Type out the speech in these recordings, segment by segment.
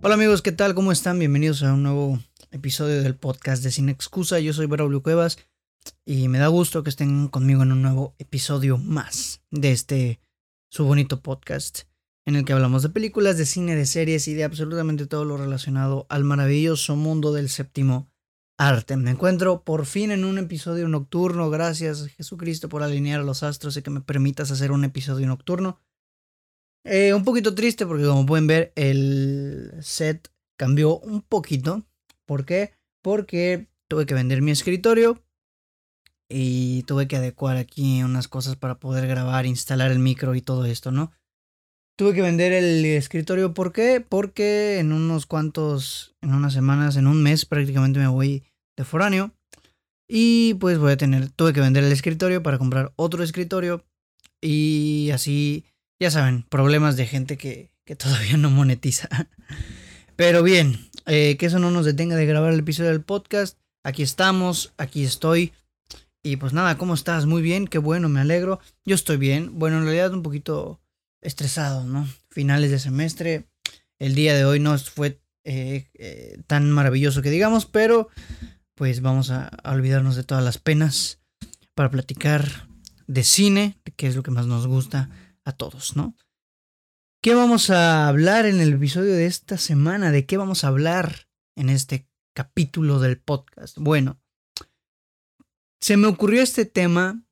Hola amigos, ¿qué tal? ¿Cómo están? Bienvenidos a un nuevo episodio del podcast de Sin Excusa. Yo soy Braulio Cuevas y me da gusto que estén conmigo en un nuevo episodio más de este su bonito podcast en el que hablamos de películas, de cine, de series y de absolutamente todo lo relacionado al maravilloso mundo del séptimo arte. Me encuentro por fin en un episodio nocturno. Gracias Jesucristo por alinear a los astros y que me permitas hacer un episodio nocturno. Eh, un poquito triste porque como pueden ver el set cambió un poquito. ¿Por qué? Porque tuve que vender mi escritorio y tuve que adecuar aquí unas cosas para poder grabar, instalar el micro y todo esto, ¿no? Tuve que vender el escritorio, ¿por qué? Porque en unos cuantos, en unas semanas, en un mes prácticamente me voy de foráneo. Y pues voy a tener, tuve que vender el escritorio para comprar otro escritorio. Y así, ya saben, problemas de gente que, que todavía no monetiza. Pero bien, eh, que eso no nos detenga de grabar el episodio del podcast. Aquí estamos, aquí estoy. Y pues nada, ¿cómo estás? Muy bien, qué bueno, me alegro. Yo estoy bien. Bueno, en realidad un poquito estresado, ¿no? Finales de semestre. El día de hoy no fue eh, eh, tan maravilloso que digamos, pero pues vamos a, olvidarnos de todas las penas para platicar de cine, que es lo que más nos gusta a todos, ¿no? ¿Qué vamos a hablar en el episodio de esta semana? ¿De qué vamos a hablar en este capítulo del podcast? Bueno, se me ocurrió este tema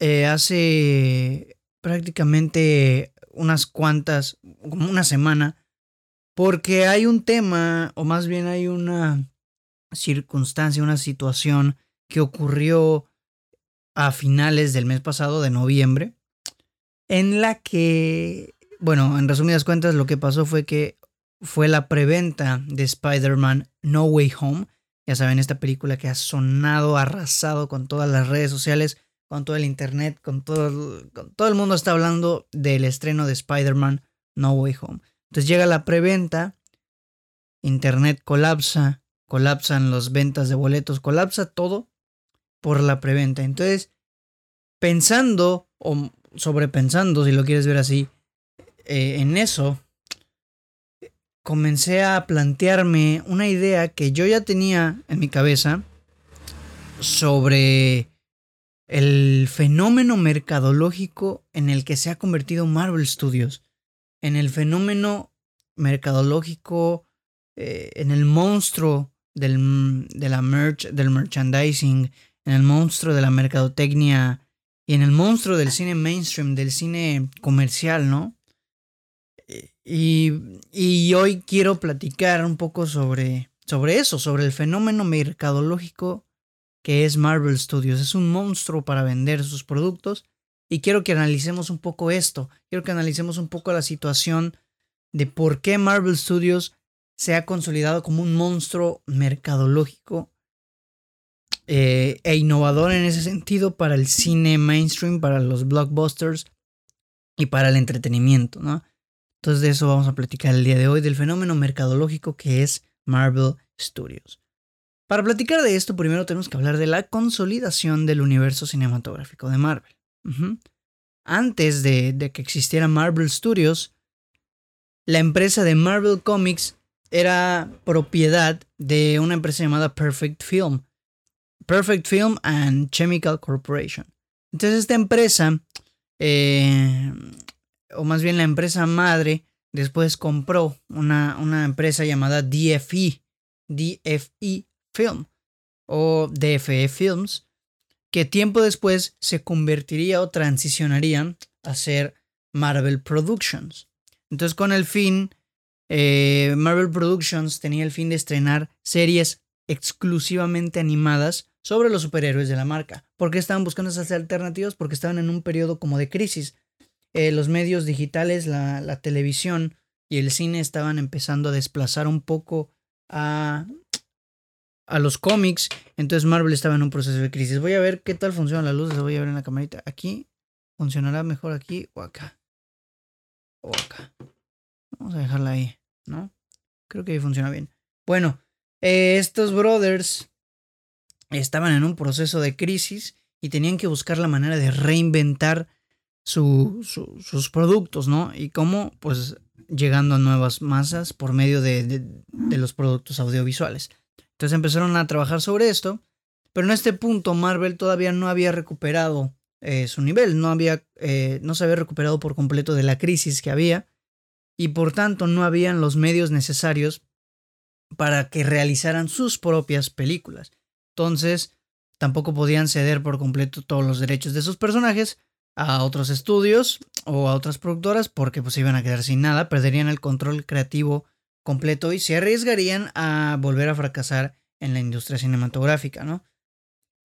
eh, hace prácticamente unas cuantas, como una semana, porque hay un tema, o más bien hay una circunstancia, una situación que ocurrió a finales del mes pasado, de noviembre, en la que, bueno, en resumidas cuentas, lo que pasó fue que fue la preventa de Spider-Man No Way Home. Ya saben, esta película que ha sonado, arrasado con todas las redes sociales con todo el internet, con todo, con todo el mundo está hablando del estreno de Spider-Man No Way Home. Entonces llega la preventa, internet colapsa, colapsan las ventas de boletos, colapsa todo por la preventa. Entonces, pensando o sobrepensando, si lo quieres ver así, eh, en eso, comencé a plantearme una idea que yo ya tenía en mi cabeza sobre el fenómeno mercadológico en el que se ha convertido Marvel Studios, en el fenómeno mercadológico, eh, en el monstruo del, de la merch, del merchandising, en el monstruo de la mercadotecnia y en el monstruo del cine mainstream, del cine comercial, ¿no? Y, y hoy quiero platicar un poco sobre, sobre eso, sobre el fenómeno mercadológico que es Marvel Studios. Es un monstruo para vender sus productos y quiero que analicemos un poco esto. Quiero que analicemos un poco la situación de por qué Marvel Studios se ha consolidado como un monstruo mercadológico eh, e innovador en ese sentido para el cine mainstream, para los blockbusters y para el entretenimiento, ¿no? Entonces de eso vamos a platicar el día de hoy, del fenómeno mercadológico que es Marvel Studios. Para platicar de esto, primero tenemos que hablar de la consolidación del universo cinematográfico de Marvel. Antes de, de, que existiera Marvel Studios, la empresa de Marvel Comics era propiedad de una empresa llamada Perfect Film. Perfect Film and Chemical Corporation. Entonces esta empresa, eh, o más bien la empresa madre, después compró una, una empresa llamada DFE. DFE Film o DFE Films, que tiempo después se convertiría o transicionaría a ser Marvel Productions. Entonces con el fin, eh, Marvel Productions tenía el fin de estrenar series exclusivamente animadas sobre los superhéroes de la marca. ¿Por qué estaban buscando esas alternativas? Porque estaban en un periodo como de crisis. Eh, los medios digitales, la, televisión y el cine estaban empezando a desplazar un poco a a los cómics. Entonces Marvel estaba en un proceso de crisis. Voy a ver qué tal funciona la luz. voy a ver en la camarita. Aquí. ¿Funcionará mejor aquí o acá? O acá. Vamos a dejarla ahí, ¿no? Creo que ahí funciona bien. Bueno, eh, estos brothers estaban en un proceso de crisis y tenían que buscar la manera de reinventar sus productos, ¿no? Y cómo, pues, llegando a nuevas masas por medio de, los productos audiovisuales. Entonces empezaron a trabajar sobre esto, pero en este punto Marvel todavía no había recuperado eh, su nivel, no, había, eh, no se había recuperado por completo de la crisis que había y por tanto no habían los medios necesarios para que realizaran sus propias películas. Entonces, tampoco podían ceder por completo todos los derechos de sus personajes a otros estudios o a otras productoras porque pues se iban a quedar sin nada, perderían el control creativo completo y se arriesgarían a volver a fracasar en la industria cinematográfica, ¿no?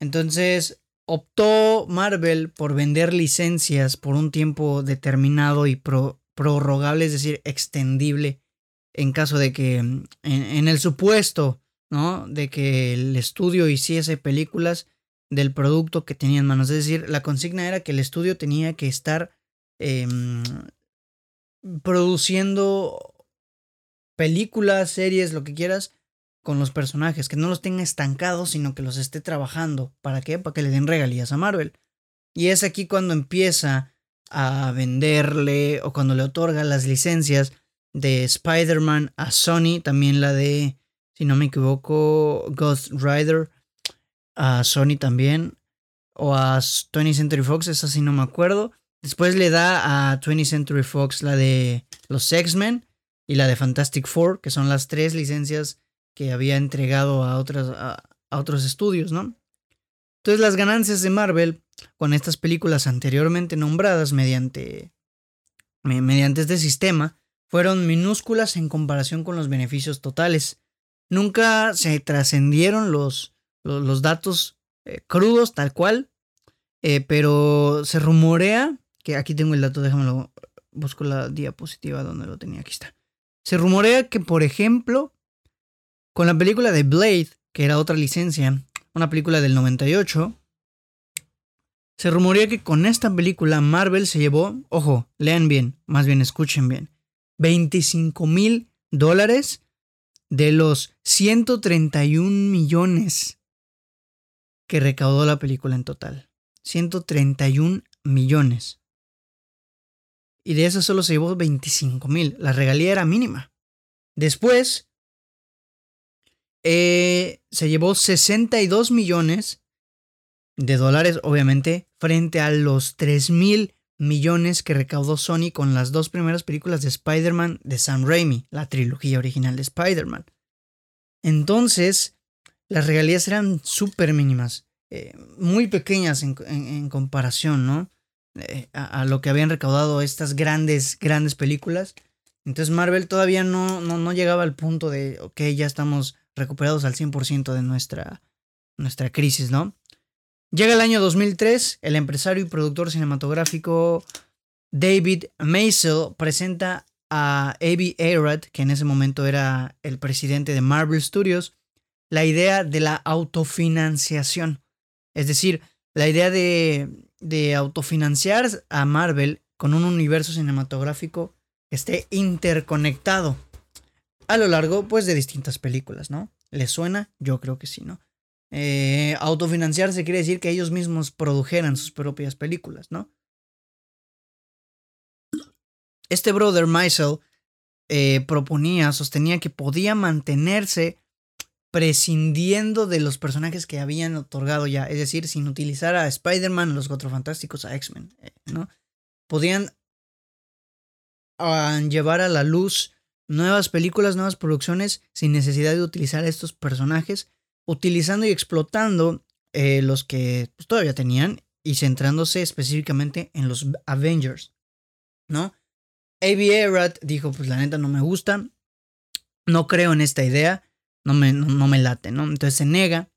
Entonces optó Marvel por vender licencias por un tiempo determinado y prorrogable, es decir, extendible en caso de que, en el supuesto ¿no? De que el estudio hiciese películas del producto que tenía en manos. Es decir, la consigna era que el estudio tenía que estar em, produciendo películas, series, lo que quieras, con los personajes, que no los tenga estancados, sino que los esté trabajando. ¿Para qué? Para que le den regalías a Marvel. Y es aquí cuando empieza a venderle o cuando le otorga las licencias de Spider-Man a Sony, también la de si no me equivoco, Ghost Rider, a Sony también, o a 20th Century Fox, esa sí no me acuerdo. Después le da a 20th Century Fox la de los X-Men y la de Fantastic Four, que son las tres licencias que había entregado a, otras, a, otros estudios, ¿no? Entonces las ganancias de Marvel con estas películas anteriormente nombradas mediante, mediante este sistema fueron minúsculas en comparación con los beneficios totales. Nunca se trascendieron los, los, datos eh, crudos tal cual, eh, pero se rumorea, que aquí tengo el dato, déjamelo, busco la diapositiva donde lo tenía, aquí está. Se rumorea que, por ejemplo, con la película de Blade, que era otra licencia, una película del 98, se rumorea que con esta película Marvel se llevó, ojo, lean bien, más bien escuchen bien, 25 mil dólares de los 131 millones que recaudó la película en total. 131 millones. Y de eso solo se llevó 25 mil. La regalía era mínima. Después eh, se llevó 62 millones de dólares, obviamente, frente a los 3 mil millones que recaudó Sony con las dos primeras películas de Spider-Man de Sam Raimi, la trilogía original de Spider-Man. Entonces, las regalías eran súper mínimas, eh, muy pequeñas en, comparación, ¿no? Eh, a, lo que habían recaudado estas grandes, grandes películas. Entonces Marvel todavía no, no, no llegaba al punto de, ok, ya estamos recuperados al 100% de nuestra, nuestra crisis, ¿no? Llega el año 2003, el empresario y productor cinematográfico David Maisel presenta a A.B. Arad, que en ese momento era el presidente de Marvel Studios, la idea de la autofinanciación. Es decir, la idea de, de autofinanciar a Marvel con un universo cinematográfico que esté interconectado a lo largo pues de distintas películas, ¿no? ¿Les suena? Yo creo que sí, ¿no? Eh, autofinanciarse quiere decir que ellos mismos produjeran sus propias películas, ¿no? Este brother Maisel eh, proponía, sostenía que podía mantenerse prescindiendo de los personajes que habían otorgado ya, es decir, sin utilizar a Spider-Man, a los Cuatro Fantásticos, a X-Men, eh, ¿no? Podían ah, llevar a la luz nuevas películas, nuevas producciones, sin necesidad de utilizar a estos personajes utilizando y explotando eh, los que pues, todavía tenían y centrándose específicamente en los Avengers, ¿no? A.B. Arad dijo, pues la neta no me gusta, no creo en esta idea, no me, no, me late, ¿no? Entonces se nega.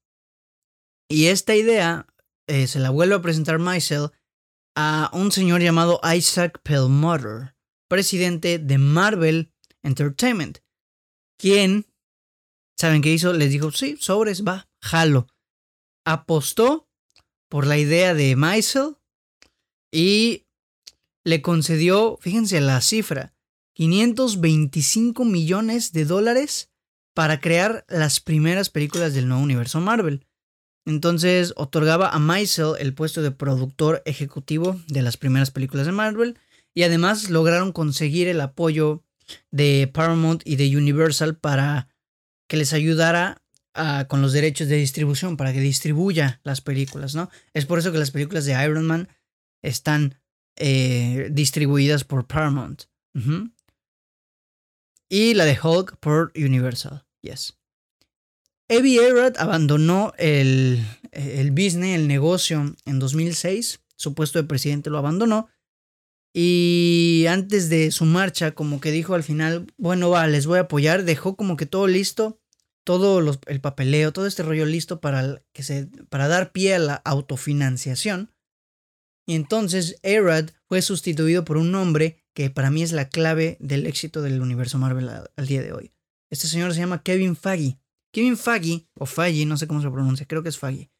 Y esta idea eh, se la vuelve a presentar Maisel a un señor llamado Isaac Perlmutter, presidente de Marvel Entertainment, quien ¿Saben qué hizo? Les dijo, sí, sobres, va, jalo. Apostó por la idea de Maisel y le concedió, fíjense la cifra, 525 millones de dólares para crear las primeras películas del nuevo universo Marvel. Entonces otorgaba a Maisel el puesto de productor ejecutivo de las primeras películas de Marvel y además lograron conseguir el apoyo de Paramount y de Universal para que les ayudara con los derechos de distribución, para que distribuya las películas, ¿no? Es por eso que las películas de Iron Man están eh, distribuidas por Paramount. Y la de Hulk por Universal, yes. Avi Arad abandonó el, el business, el negocio en 2006. Su puesto de presidente lo abandonó. Y antes de su marcha, como que dijo al final, bueno, va, les voy a apoyar. Dejó como que todo listo, todo el papeleo, todo este rollo listo para, que se, para dar pie a la autofinanciación. Y entonces Arad fue sustituido por un hombre que para mí es la clave del éxito del universo Marvel al día de hoy. Este señor se llama Kevin Feige. Kevin Feige, o Feige, no sé cómo se pronuncia, creo que es Feige.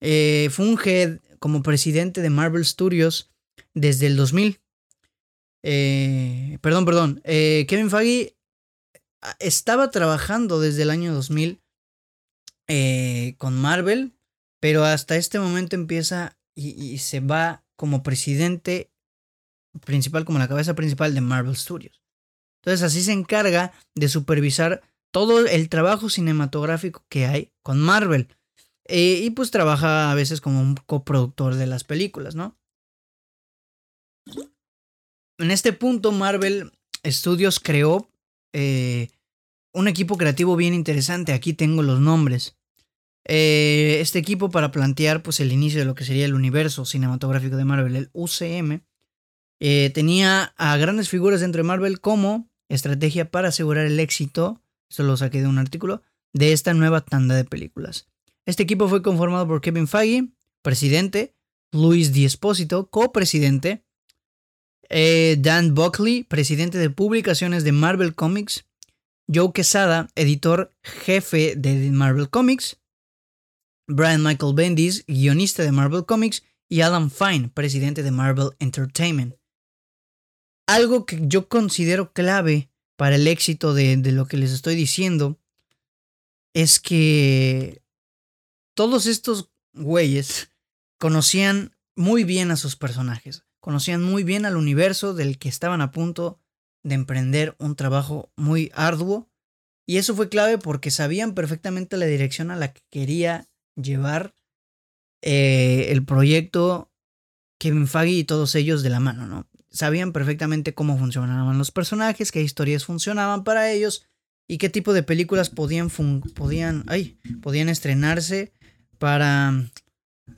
Eh, funge como presidente de Marvel Studios desde el 2000. Eh, perdón, perdón. Eh, Kevin Feige ah, estaba trabajando desde el año 2000 con Marvel, pero hasta este momento empieza y, se va como presidente principal, como la cabeza principal de Marvel Studios. Entonces así se encarga de supervisar todo el trabajo cinematográfico que hay con Marvel. Eh, y pues trabaja a veces como un coproductor de las películas, ¿no? En este punto, Marvel Studios creó eh, un equipo creativo bien interesante. Aquí tengo los nombres. Eh, este equipo para plantear pues, el inicio de lo que sería el universo cinematográfico de Marvel, el UCM, tenía a grandes figuras dentro de Marvel como estrategia para asegurar el éxito esto lo saqué de un artículo, de esta nueva tanda de películas. Este equipo fue conformado por Kevin Feige, presidente, Luis Diespósito, copresidente, eh, Dan Buckley, presidente de publicaciones de Marvel Comics, Joe Quesada, editor jefe de Marvel Comics, Brian Michael Bendis, guionista de Marvel Comics, y Adam Fine, presidente de Marvel Entertainment. Algo que yo considero clave para el éxito de, lo que les estoy diciendo es que todos estos güeyes conocían muy bien a sus personajes, conocían muy bien al universo del que estaban a punto de emprender un trabajo muy arduo y eso fue clave porque sabían perfectamente la dirección a la que quería llevar eh, el proyecto Kevin Feige y todos ellos de la mano, ¿no? sabían perfectamente cómo funcionaban los personajes, qué historias funcionaban para ellos y qué tipo de películas podían, podían, ay, podían estrenarse para,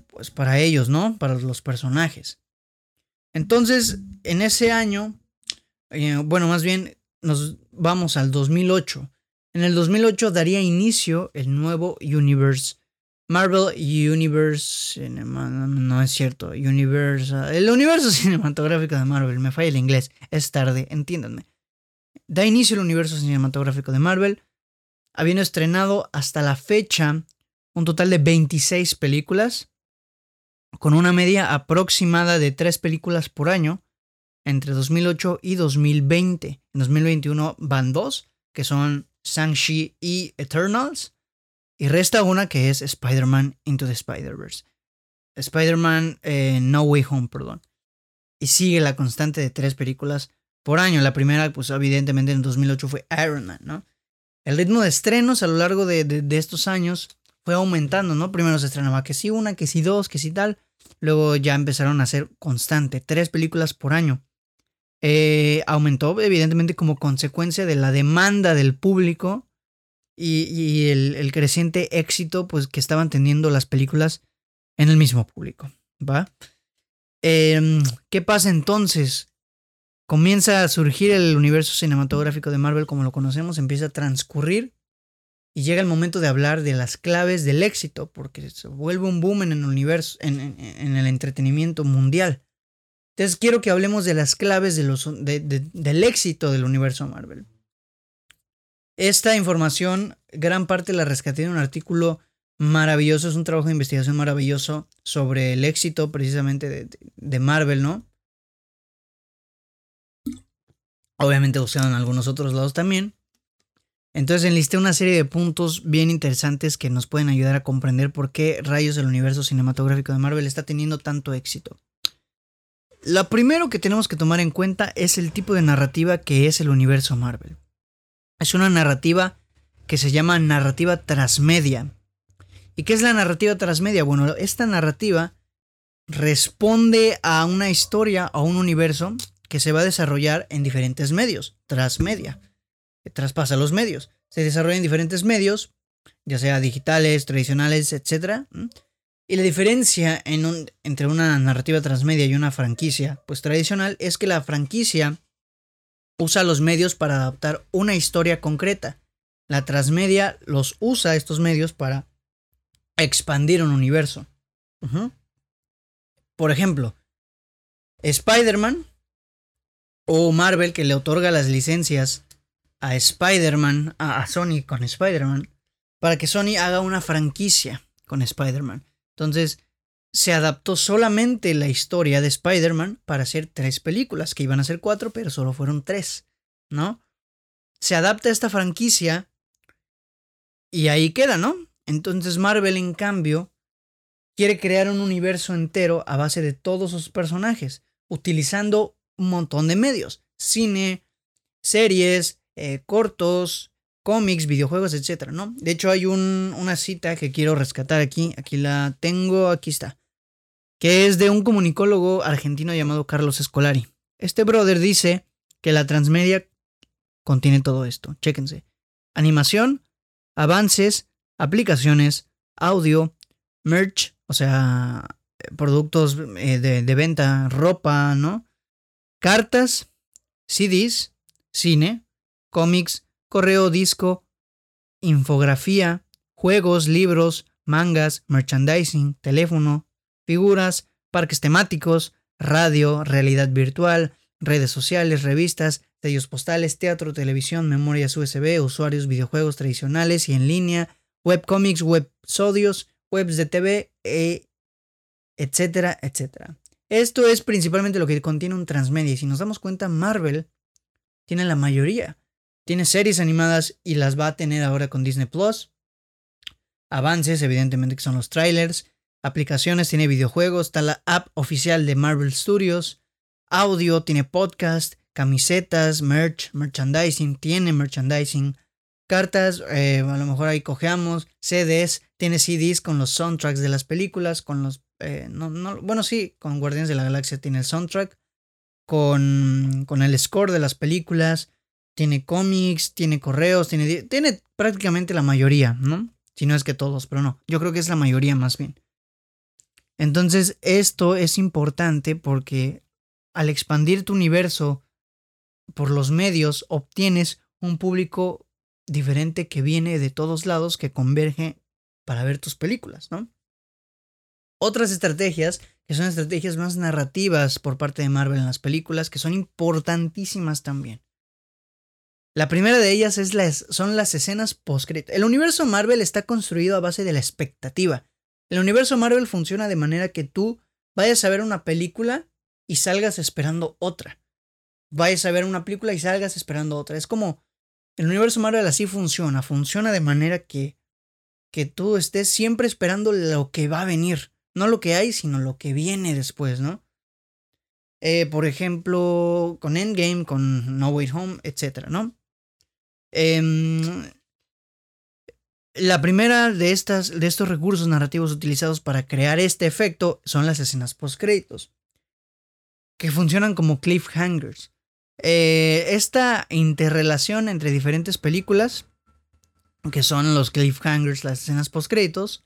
pues para ellos, ¿no? Para los personajes. Entonces, en ese año, eh, bueno, más bien nos vamos al 2008. En el 2008 daría inicio el nuevo Universe Marvel Universe. No es cierto. Universe. El universo cinematográfico de Marvel. Me falla el inglés. Es tarde, entiéndanme. Da inicio el universo cinematográfico de Marvel. Habiendo estrenado hasta la fecha un total de 26 películas. Con una media aproximada de 3 películas por año. Entre 2008 y 2020. En 2021 van dos. Que son Shang-Chi y Eternals. Y resta una que es Spider-Man Into the Spider-Verse. Spider-Man eh, No Way Home, perdón. Y sigue la constante de tres películas por año. La primera, pues evidentemente en 2008 fue Iron Man, ¿no? El ritmo de estrenos a lo largo de, estos años fue aumentando, ¿no? Primero se estrenaba que sí una, que sí dos, que sí tal. Luego ya empezaron a ser constante, tres películas por año. Eh, aumentó evidentemente como consecuencia de la demanda del público y, el, creciente éxito pues, que estaban teniendo las películas en el mismo público. ¿va? Em, ¿Qué pasa entonces? Comienza a surgir el universo cinematográfico de Marvel como lo conocemos, empieza a transcurrir y llega el momento de hablar de las claves del éxito, porque se vuelve un boom en el universo, en, el entretenimiento mundial. Entonces quiero que hablemos de las claves de del éxito del universo Marvel. Esta información, gran parte la rescaté en un artículo maravilloso, es un trabajo de investigación maravilloso sobre el éxito precisamente de, Marvel, ¿no? Obviamente buscaron en algunos otros lados también. Entonces enlisté una serie de puntos bien interesantes que nos pueden ayudar a comprender por qué rayos el universo cinematográfico de Marvel está teniendo tanto éxito. lo primero que tenemos que tomar en cuenta es el tipo de narrativa que es el universo Marvel. Es una narrativa que se llama narrativa transmedia. ¿Y qué es la narrativa transmedia? Bueno, esta narrativa responde a una historia, a un universo que se va a desarrollar en diferentes medios, transmedia, traspasa los medios. Se desarrolla en diferentes medios, ya sea digitales, tradicionales, etc. Y la diferencia entre una narrativa transmedia y una franquicia, pues tradicional, es que la franquicia usa los medios para adaptar una historia concreta. La transmedia los usa estos medios para expandir un universo. Por ejemplo, Spider-Man o Marvel que le otorga las licencias a Spider-Man, a, Sony con Spider-Man, para que Sony haga una franquicia con Spider-Man. Entonces, se adaptó solamente la historia de Spider-Man para hacer tres películas, que iban a ser cuatro, pero solo fueron tres, ¿no? Se adapta esta franquicia y ahí queda, ¿no? Entonces Marvel, en cambio, quiere crear un universo entero a base de todos sus personajes, utilizando un montón de medios, cine, series, eh, cortos, cómics, videojuegos, etc. ¿no? De hecho, hay una cita que quiero rescatar aquí. Aquí la tengo, aquí está. Que es de un comunicólogo argentino llamado Carlos Escolari. Este brother dice que la transmedia contiene todo esto. Chéquense. Animación, avances, aplicaciones, audio, merch, o sea, productos eh, de, de venta, ropa, ¿no? Cartas, CDs, cine, cómics, correo disco, infografía, juegos, libros, mangas, merchandising, teléfono, figuras, parques temáticos, radio, realidad virtual, redes sociales, revistas, sellos postales, teatro, televisión, memorias USB, usuarios, videojuegos tradicionales y en línea, webcomics, websodios, webs de TV, e, etcétera, etcétera. Esto es principalmente lo que contiene un transmedia y si nos damos cuenta, Marvel tiene la mayoría. Tiene series animadas y las va a tener ahora con Disney Plus. Avances, evidentemente, que son los trailers. Aplicaciones, tiene videojuegos. Está la app oficial de Marvel Studios. Audio, tiene podcast. Camisetas, merch, merchandising. Tiene merchandising. Cartas, eh, a lo mejor ahí cojeamos. CDs, tiene CDs con los soundtracks de las películas. Con los. Eh, no, no, bueno, sí, con Guardianes de la Galaxia tiene el soundtrack. Con, con el score de las películas tiene cómics, tiene correos, tiene, tiene prácticamente la mayoría, ¿no? Si no es que todos, pero no, yo creo que es la mayoría más bien. Entonces, esto es importante porque al expandir tu universo por los medios, obtienes un público diferente que viene de todos lados, que converge para ver tus películas, ¿no? Otras estrategias, que son estrategias más narrativas por parte de Marvel en las películas, que son importantísimas también. La primera de ellas es las, son las escenas post El universo Marvel está construido a base de la expectativa. El universo Marvel funciona de manera que tú vayas a ver una película y salgas esperando otra. Vayas a ver una película y salgas esperando otra. Es como el universo Marvel así funciona. Funciona de manera que, que tú estés siempre esperando lo que va a venir. No lo que hay, sino lo que viene después, ¿no? Eh, por ejemplo, con Endgame, con No Way Home, etc., ¿no? Em, la primera de, estas, de estos recursos narrativos utilizados para crear este efecto son las escenas post-créditos, que funcionan como cliffhangers. Eh, esta interrelación entre diferentes películas, que son los cliffhangers, las escenas post-créditos,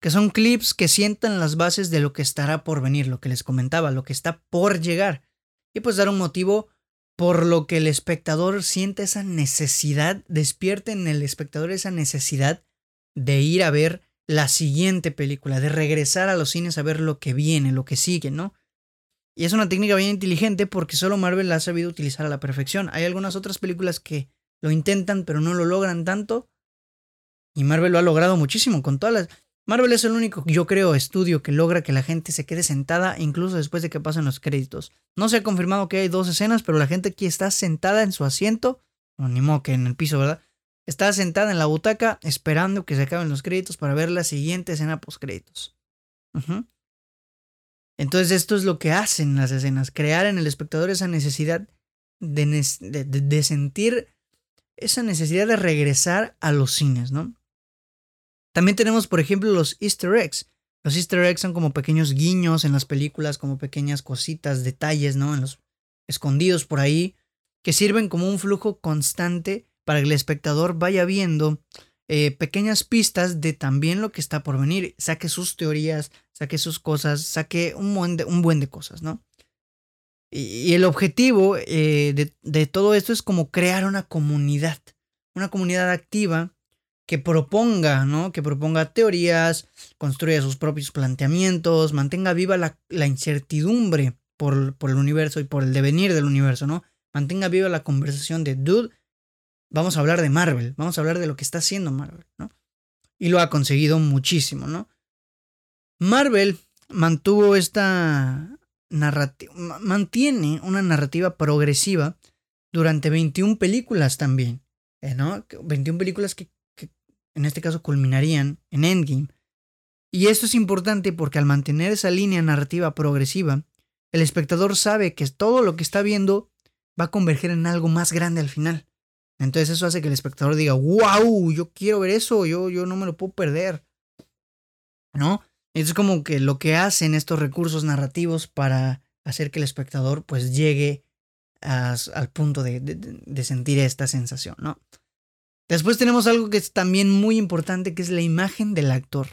que son clips que sientan las bases de lo que estará por venir, lo que les comentaba, lo que está por llegar, y pues dar un motivo por lo que el espectador siente esa necesidad, despierte en el espectador esa necesidad de ir a ver la siguiente película, de regresar a los cines a ver lo que viene, lo que sigue, ¿no? Y es una técnica bien inteligente porque solo Marvel la ha sabido utilizar a la perfección. Hay algunas otras películas que lo intentan pero no lo logran tanto. Y Marvel lo ha logrado muchísimo con todas las... Marvel es el único, yo creo, estudio que logra que la gente se quede sentada incluso después de que pasen los créditos. No se ha confirmado que hay dos escenas, pero la gente aquí está sentada en su asiento, o ni modo que en el piso, ¿verdad? Está sentada en la butaca esperando que se acaben los créditos para ver la siguiente escena post créditos. Entonces esto es lo que hacen las escenas, crear en el espectador esa necesidad de, de, sentir esa necesidad de regresar a los cines, ¿no? También tenemos, por ejemplo, los easter eggs. Los easter eggs son como pequeños guiños en las películas, como pequeñas cositas, detalles, ¿no? En los escondidos por ahí, que sirven como un flujo constante para que el espectador vaya viendo eh, pequeñas pistas de también lo que está por venir. Saque sus teorías, saque sus cosas, saque un buen de, un buen de cosas, ¿no? Y, el objetivo eh, de, de todo esto es como crear una comunidad, una comunidad activa que proponga, ¿no? Que proponga teorías, construya sus propios planteamientos, mantenga viva la, incertidumbre por, por, el universo y por el devenir del universo, ¿no? Mantenga viva la conversación de, dude, vamos a hablar de Marvel, vamos a hablar de lo que está haciendo Marvel, ¿no? Y lo ha conseguido muchísimo, ¿no? Marvel mantuvo esta narrativa, mantiene una narrativa progresiva durante 21 películas también, ¿eh? ¿no? 21 películas que en este caso culminarían en Endgame. Y esto es importante porque al mantener esa línea narrativa progresiva, el espectador sabe que todo lo que está viendo va a converger en algo más grande al final. Entonces eso hace que el espectador diga, wow, yo quiero ver eso, yo, yo no me lo puedo perder. ¿No? Es como que lo que hacen estos recursos narrativos para hacer que el espectador pues llegue al punto de, de, sentir esta sensación, ¿no? Después tenemos algo que es también muy importante, que es la imagen del actor.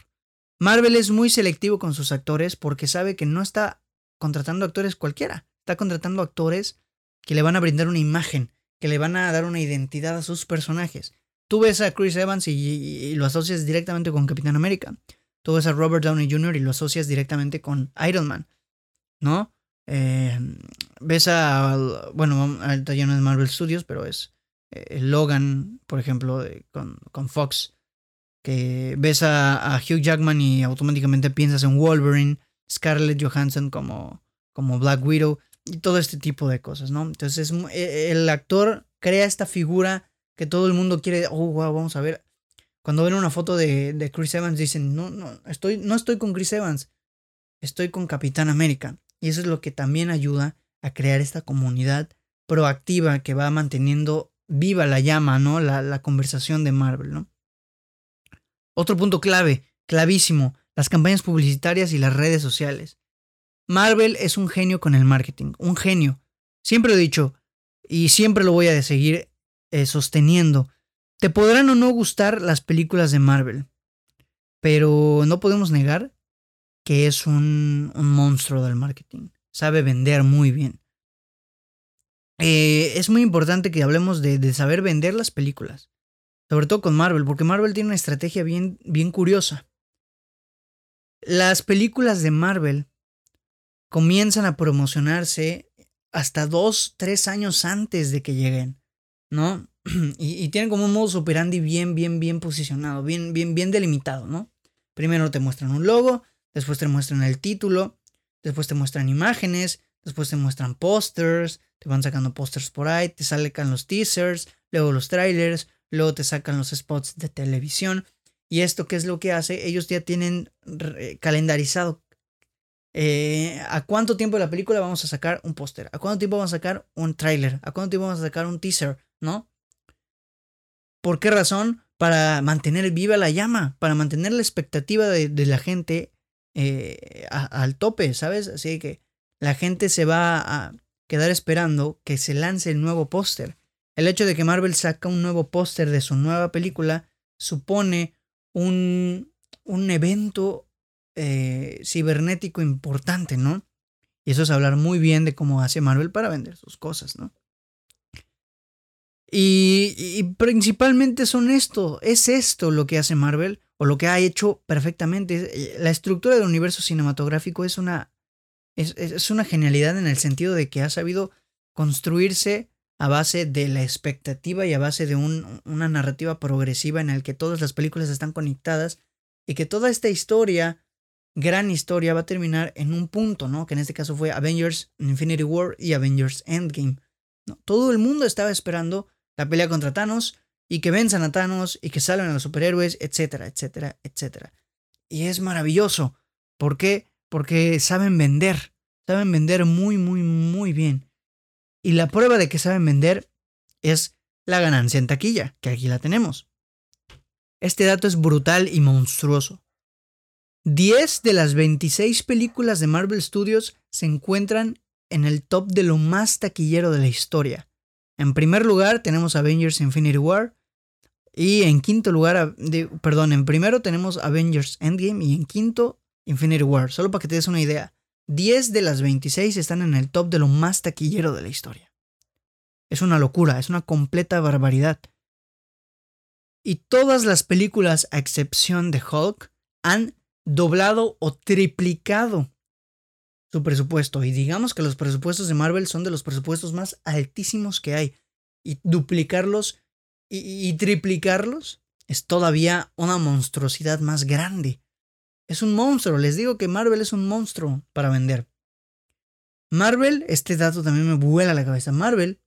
Marvel es muy selectivo con sus actores porque sabe que no está contratando actores cualquiera, está contratando actores que le van a brindar una imagen, que le van a dar una identidad a sus personajes. Tú ves a Chris Evans y, lo asocias directamente con Capitán América. Tú ves a Robert Downey Jr. y lo asocias directamente con Iron Man. ¿No? Eh, ves a. Bueno, ya no es Marvel Studios, pero es eh, Logan, por ejemplo, con, con, Fox. Que ves a, a, Hugh Jackman y automáticamente piensas en Wolverine, Scarlett Johansson como, como Black Widow y todo este tipo de cosas, ¿no? Entonces e, el actor crea esta figura que todo el mundo quiere, oh, wow, vamos a ver. Cuando ven una foto de, de Chris Evans dicen, no, no, estoy, no estoy con Chris Evans, estoy con Capitán América. Y eso es lo que también ayuda a crear esta comunidad proactiva que va manteniendo viva la llama, ¿no? La, la conversación de Marvel, ¿no? Otro punto clave, clavísimo, las campañas publicitarias y las redes sociales. Marvel es un genio con el marketing, un genio. Siempre he dicho, y siempre lo voy a seguir eh, sosteniendo. Te podrán o no gustar las películas de Marvel, pero no podemos negar que es un, monstruo del marketing. Sabe vender muy bien. Eh, es muy importante que hablemos de, saber vender las películas. Sobre todo con Marvel, porque Marvel tiene una estrategia bien, bien curiosa. Las películas de Marvel comienzan a promocionarse hasta dos, tres años antes de que lleguen, ¿no? Y, tienen como un modus operandi bien, bien, bien posicionado, bien, bien, bien delimitado, ¿no? Primero te muestran un logo, después te muestran el título, después te muestran imágenes, después te muestran pósters, te van sacando pósters por ahí, te salen los teasers, luego los trailers, luego te sacan los spots de televisión. Y esto, ¿qué es lo que hace? Ellos ya tienen calendarizado eh, ¿A cuánto tiempo de la película vamos a sacar un póster? ¿A cuánto tiempo vamos a sacar un tráiler? ¿A cuánto tiempo vamos a sacar un teaser? ¿No? ¿Por qué razón? Para mantener viva la llama, para mantener la expectativa de, la gente eh, al tope, ¿sabes? Así que la gente se va a quedar esperando que se lance el nuevo póster. El hecho de que Marvel saca un nuevo póster de su nueva película supone un, un evento eh, cibernético importante, ¿no? Y eso es hablar muy bien de cómo hace Marvel para vender sus cosas, ¿no? Y, principalmente son esto, es esto lo que hace Marvel, o lo que ha hecho perfectamente. La estructura del universo cinematográfico es una, es, es una genialidad en el sentido de que ha sabido construirse a base de la expectativa y a base de un, una narrativa progresiva en el que todas las películas están conectadas y que toda esta historia gran historia va a terminar en un punto, ¿no? Que en este caso fue Avengers Infinity War y Avengers Endgame. ¿no? Todo el mundo estaba esperando la pelea contra Thanos y que venzan a Thanos y que salgan a los superhéroes, etcétera, etcétera, etcétera. Y es maravilloso. ¿Por qué? Porque saben vender, saben vender muy, muy, muy bien. Y la prueba de que saben vender es la ganancia en taquilla, que aquí la tenemos. Este dato es brutal y monstruoso. 10 de las 26 películas de Marvel Studios se encuentran en el top de lo más taquillero de la historia. En primer lugar tenemos Avengers Infinity War. Y en quinto lugar, perdón, en primero tenemos Avengers Endgame y en quinto Infinity War. Solo para que te des una idea. 10 de las 26 están en el top de lo más taquillero de la historia. Es una locura, es una completa barbaridad. Y todas las películas, a excepción de Hulk, han doblado o triplicado su presupuesto. Y digamos que los presupuestos de Marvel son de los presupuestos más altísimos que hay. Y duplicarlos y, y triplicarlos es todavía una monstruosidad más grande. Es un monstruo, les digo que Marvel es un monstruo para vender. Marvel, este dato también me vuela la cabeza. Marvel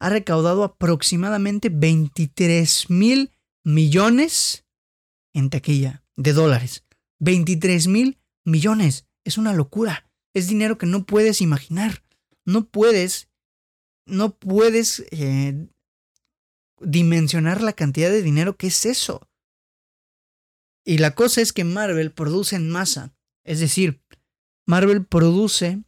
ha recaudado aproximadamente 23 mil millones en taquilla de dólares. 23 mil millones. Es una locura. Es dinero que no puedes imaginar. No puedes, no puedes eh, dimensionar la cantidad de dinero que es eso. Y la cosa es que Marvel produce en masa. Es decir, Marvel produce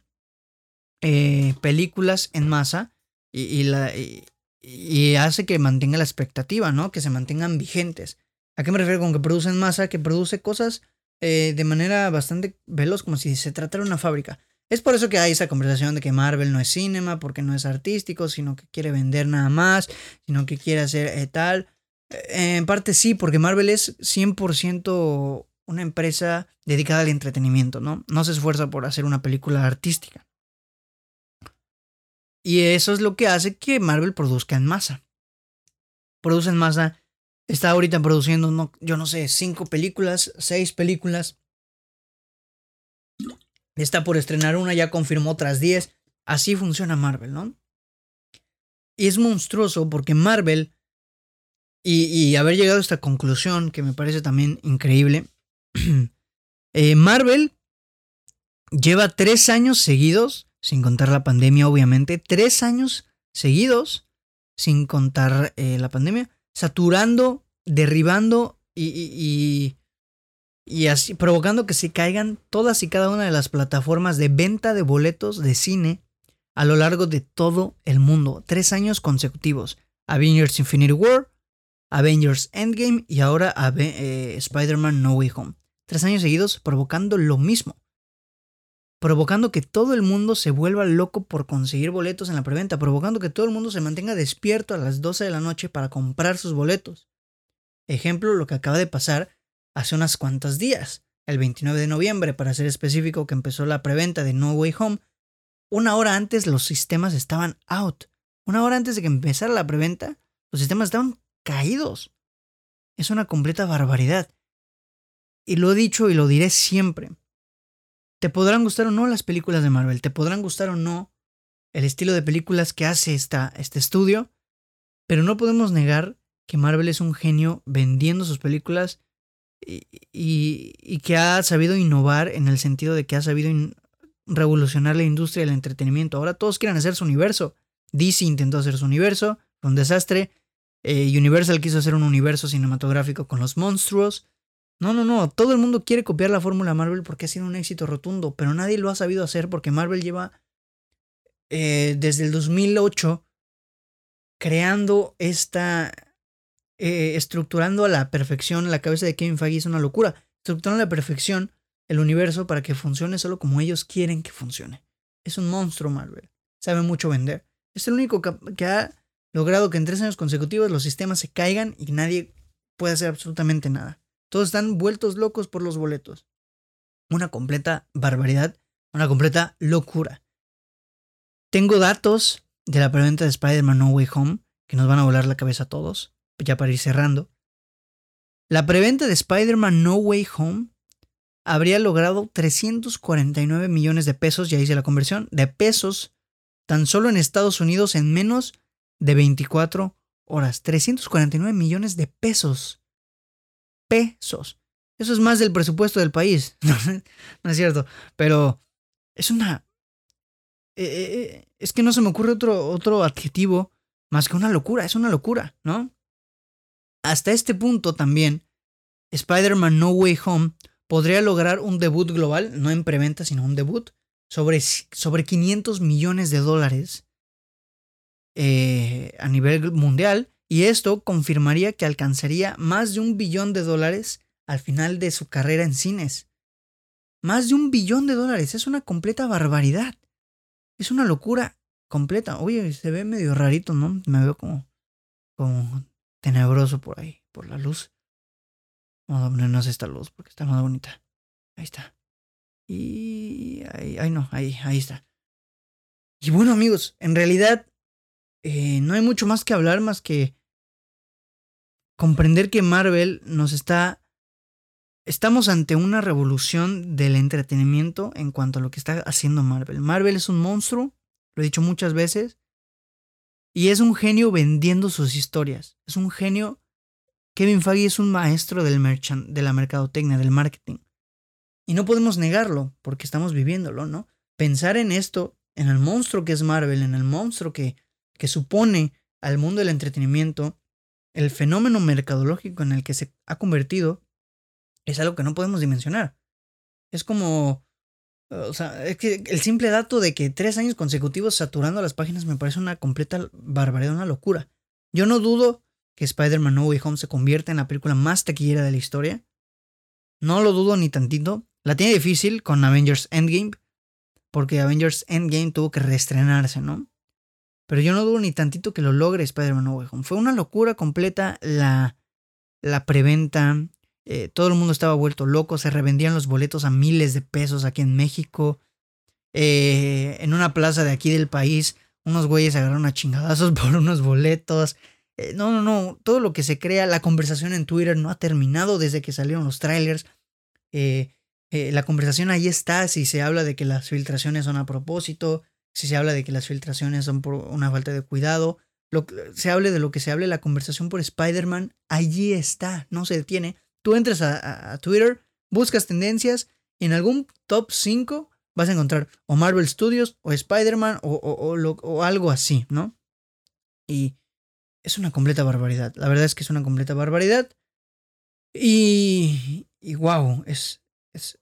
eh, películas en masa y, hace que mantenga la expectativa, ¿no? Que se mantengan vigentes. ¿A qué me refiero con que produce en masa? Que produce cosas eh, de manera bastante veloz, como si se tratara una fábrica. Es por eso que hay esa conversación de que Marvel no es cinema, porque no es artístico, sino que quiere vender nada más, sino que quiere hacer eh, tal. En parte sí, porque Marvel es 100% una empresa dedicada al entretenimiento, ¿no? No se esfuerza por hacer una película artística. Y eso es lo que hace que Marvel produzca en masa. Produce en masa Está ahorita produciendo, no, yo no sé, cinco películas, seis películas. Está por estrenar una, ya confirmó otras diez. Así funciona Marvel, ¿no? Y es monstruoso porque Marvel, y, haber llegado a esta conclusión que me parece también increíble, eh, Marvel lleva tres años seguidos, sin contar la pandemia obviamente, tres años seguidos, sin contar eh, la pandemia, saturando, derribando y, y, así provocando que se caigan todas y cada una de las plataformas de venta de boletos de cine a lo largo de todo el mundo. Tres años consecutivos. Avengers Infinity War, Avengers Endgame y ahora eh, Spider-Man No Way Home. Tres años seguidos provocando lo mismo provocando que todo el mundo se vuelva loco por conseguir boletos en la preventa, provocando que todo el mundo se mantenga despierto a las 12 de la noche para comprar sus boletos. Ejemplo, lo que acaba de pasar hace unas cuantas días, el 29 de noviembre, para ser específico, que empezó la preventa de No Way Home. Una hora antes los sistemas estaban out. Una hora antes de que empezara la preventa, los sistemas estaban caídos. Es una completa barbaridad. Y lo he dicho y lo diré siempre. Te podrán gustar o no las películas de Marvel, te podrán gustar o no el estilo de películas que hace esta, este estudio, pero no podemos negar que Marvel es un genio vendiendo sus películas y, y, que ha sabido innovar en el sentido de que ha sabido revolucionar la industria del entretenimiento. Ahora todos quieren hacer su universo. DC intentó hacer su universo, fue un desastre. Eh, Universal quiso hacer un universo cinematográfico con los monstruos. No, no, no. Todo el mundo quiere copiar la fórmula Marvel porque ha sido un éxito rotundo, pero nadie lo ha sabido hacer porque Marvel lleva eh, desde el 2008 creando esta, eh, estructurando a la perfección la cabeza de Kevin Feige es una locura. Estructurando a la perfección el universo para que funcione solo como ellos quieren que funcione. Es un monstruo Marvel. Sabe mucho vender. Es el único que ha logrado que en tres años consecutivos los sistemas se caigan y nadie pueda hacer absolutamente nada. Todos están vueltos locos por los boletos. Una completa barbaridad, una completa locura. Tengo datos de la preventa de Spider-Man No Way Home que nos van a volar la cabeza a todos, ya para ir cerrando. La preventa de Spider-Man No Way Home habría logrado 349 millones de pesos, ya hice la conversión, de pesos tan solo en Estados Unidos en menos de 24 horas. 349 millones de pesos pesos. Eso es más del presupuesto del país. no es cierto. Pero es una... Eh, eh, eh, es que no se me ocurre otro, otro adjetivo más que una locura. Es una locura, ¿no? Hasta este punto también, Spider-Man No Way Home podría lograr un debut global, no en preventa, sino un debut, sobre, sobre 500 millones de dólares a nivel mundial. Y esto confirmaría que alcanzaría más de un billón de dólares al final de su carrera en cines. Más de un billón de dólares. Es una completa barbaridad. Es una locura completa. Oye, se ve medio rarito, ¿no? Me veo como, como tenebroso por ahí, por la luz. Vamos a ponernos esta luz porque está más bonita. Ahí está. Y ahí, ahí no, ahí, ahí está. Y bueno amigos, en realidad eh, no hay mucho más que hablar más que comprender que Marvel nos está Estamos ante una revolución del entretenimiento en cuanto a lo que está haciendo Marvel. Marvel es un monstruo, lo he dicho muchas veces, y es un genio vendiendo sus historias. Es un genio. Kevin Feige es un maestro del de la mercadotecnia, del marketing. Y no podemos negarlo, porque estamos viviéndolo, ¿no? Pensar en esto, en el monstruo que es Marvel, en el monstruo que, que supone al mundo del entretenimiento, el fenómeno mercadológico en el que se ha convertido, es algo que no podemos dimensionar. Es como, o sea, es que el simple dato de que tres años consecutivos saturando las páginas me parece una completa barbaridad, una locura. Yo no dudo que Spider-Man No Way Home se convierta en la película más taquillera de la historia. No lo dudo ni tantito. La tiene difícil con Avengers Endgame, porque Avengers Endgame tuvo que reestrenarse, ¿no? Pero yo no dudo ni tantito que lo logre Spider-Man No Way Home. Fue una locura completa la, la preventa, eh, todo el mundo estaba vuelto loco, se revendían los boletos a miles de pesos aquí en México. Eh, en una plaza de aquí del país, unos güeyes agarraron a chingadazos por unos boletos. Eh, no, no, no, todo lo que se crea, la conversación en Twitter no ha terminado desde que salieron los trailers. la conversación ahí está, si se habla de que las filtraciones son a propósito, si se habla de que las filtraciones son por una falta de cuidado, lo, se hable de lo que se hable, la conversación por Spider-Man, allí está, no se detiene. Tú entras a, Twitter, buscas tendencias en algún top 5 vas a encontrar o Marvel Studios o Spider-Man o, o, algo así, ¿no? Y es una completa barbaridad. La verdad es que es una completa barbaridad. Y, y wow, es, es,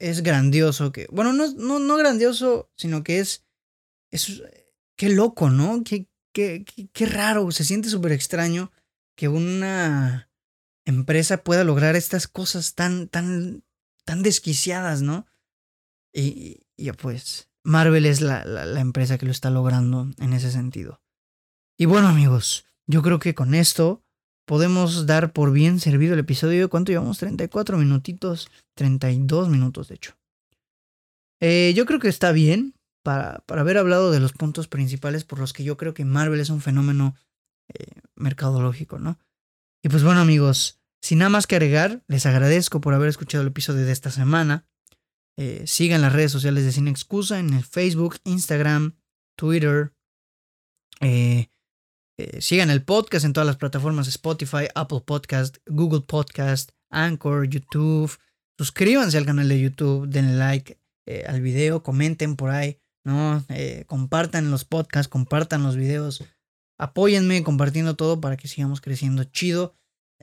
es grandioso que, bueno, no, no, no grandioso, sino que es, es, qué loco, ¿no? Qué, qué, qué, raro, se siente súper extraño que una empresa pueda lograr estas cosas tan, tan, tan desquiciadas, ¿no? Y, y pues Marvel es la, la, empresa que lo está logrando en ese sentido. Y bueno amigos, yo creo que con esto podemos dar por bien servido el episodio. ¿Cuánto llevamos? 34 minutitos, 32 minutos de hecho. Eh, yo creo que está bien para, para, haber hablado de los puntos principales por los que yo creo que Marvel es un fenómeno eh, mercadológico, ¿no? Y pues bueno amigos, sin nada más que agregar, les agradezco por haber escuchado el episodio de esta semana. Eh, sigan las redes sociales de Sin Excusa en el Facebook, Instagram, Twitter. Eh, eh, sigan el podcast en todas las plataformas Spotify, Apple Podcast, Google Podcast, Anchor, YouTube. Suscríbanse al canal de YouTube, denle like al video, comenten por ahí, ¿no? compartan los podcasts, compartan los videos. Apóyenme compartiendo todo para que sigamos creciendo chido.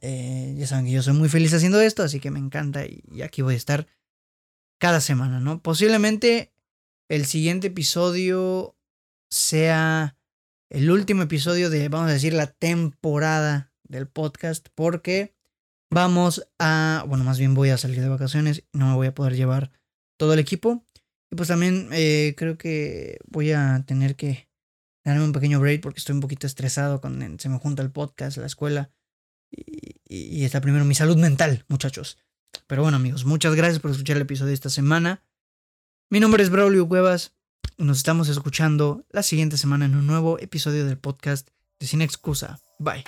Eh, ya saben que yo soy muy feliz haciendo esto, así que me encanta y, aquí voy a estar cada semana, ¿no? Posiblemente el siguiente episodio sea el último episodio de, vamos a decir, la temporada del podcast, porque vamos a, bueno, más bien voy a salir de vacaciones y no me voy a poder llevar todo el equipo. Y pues también eh, creo que voy a tener que darme un pequeño break porque estoy un poquito estresado con se me junta el podcast, la escuela y, está primero mi salud mental, muchachos. Pero bueno, amigos, muchas gracias por escuchar el episodio de esta semana. Mi nombre es Braulio Cuevas. Nos estamos escuchando la siguiente semana en un nuevo episodio del podcast de Sin Excusa. Bye.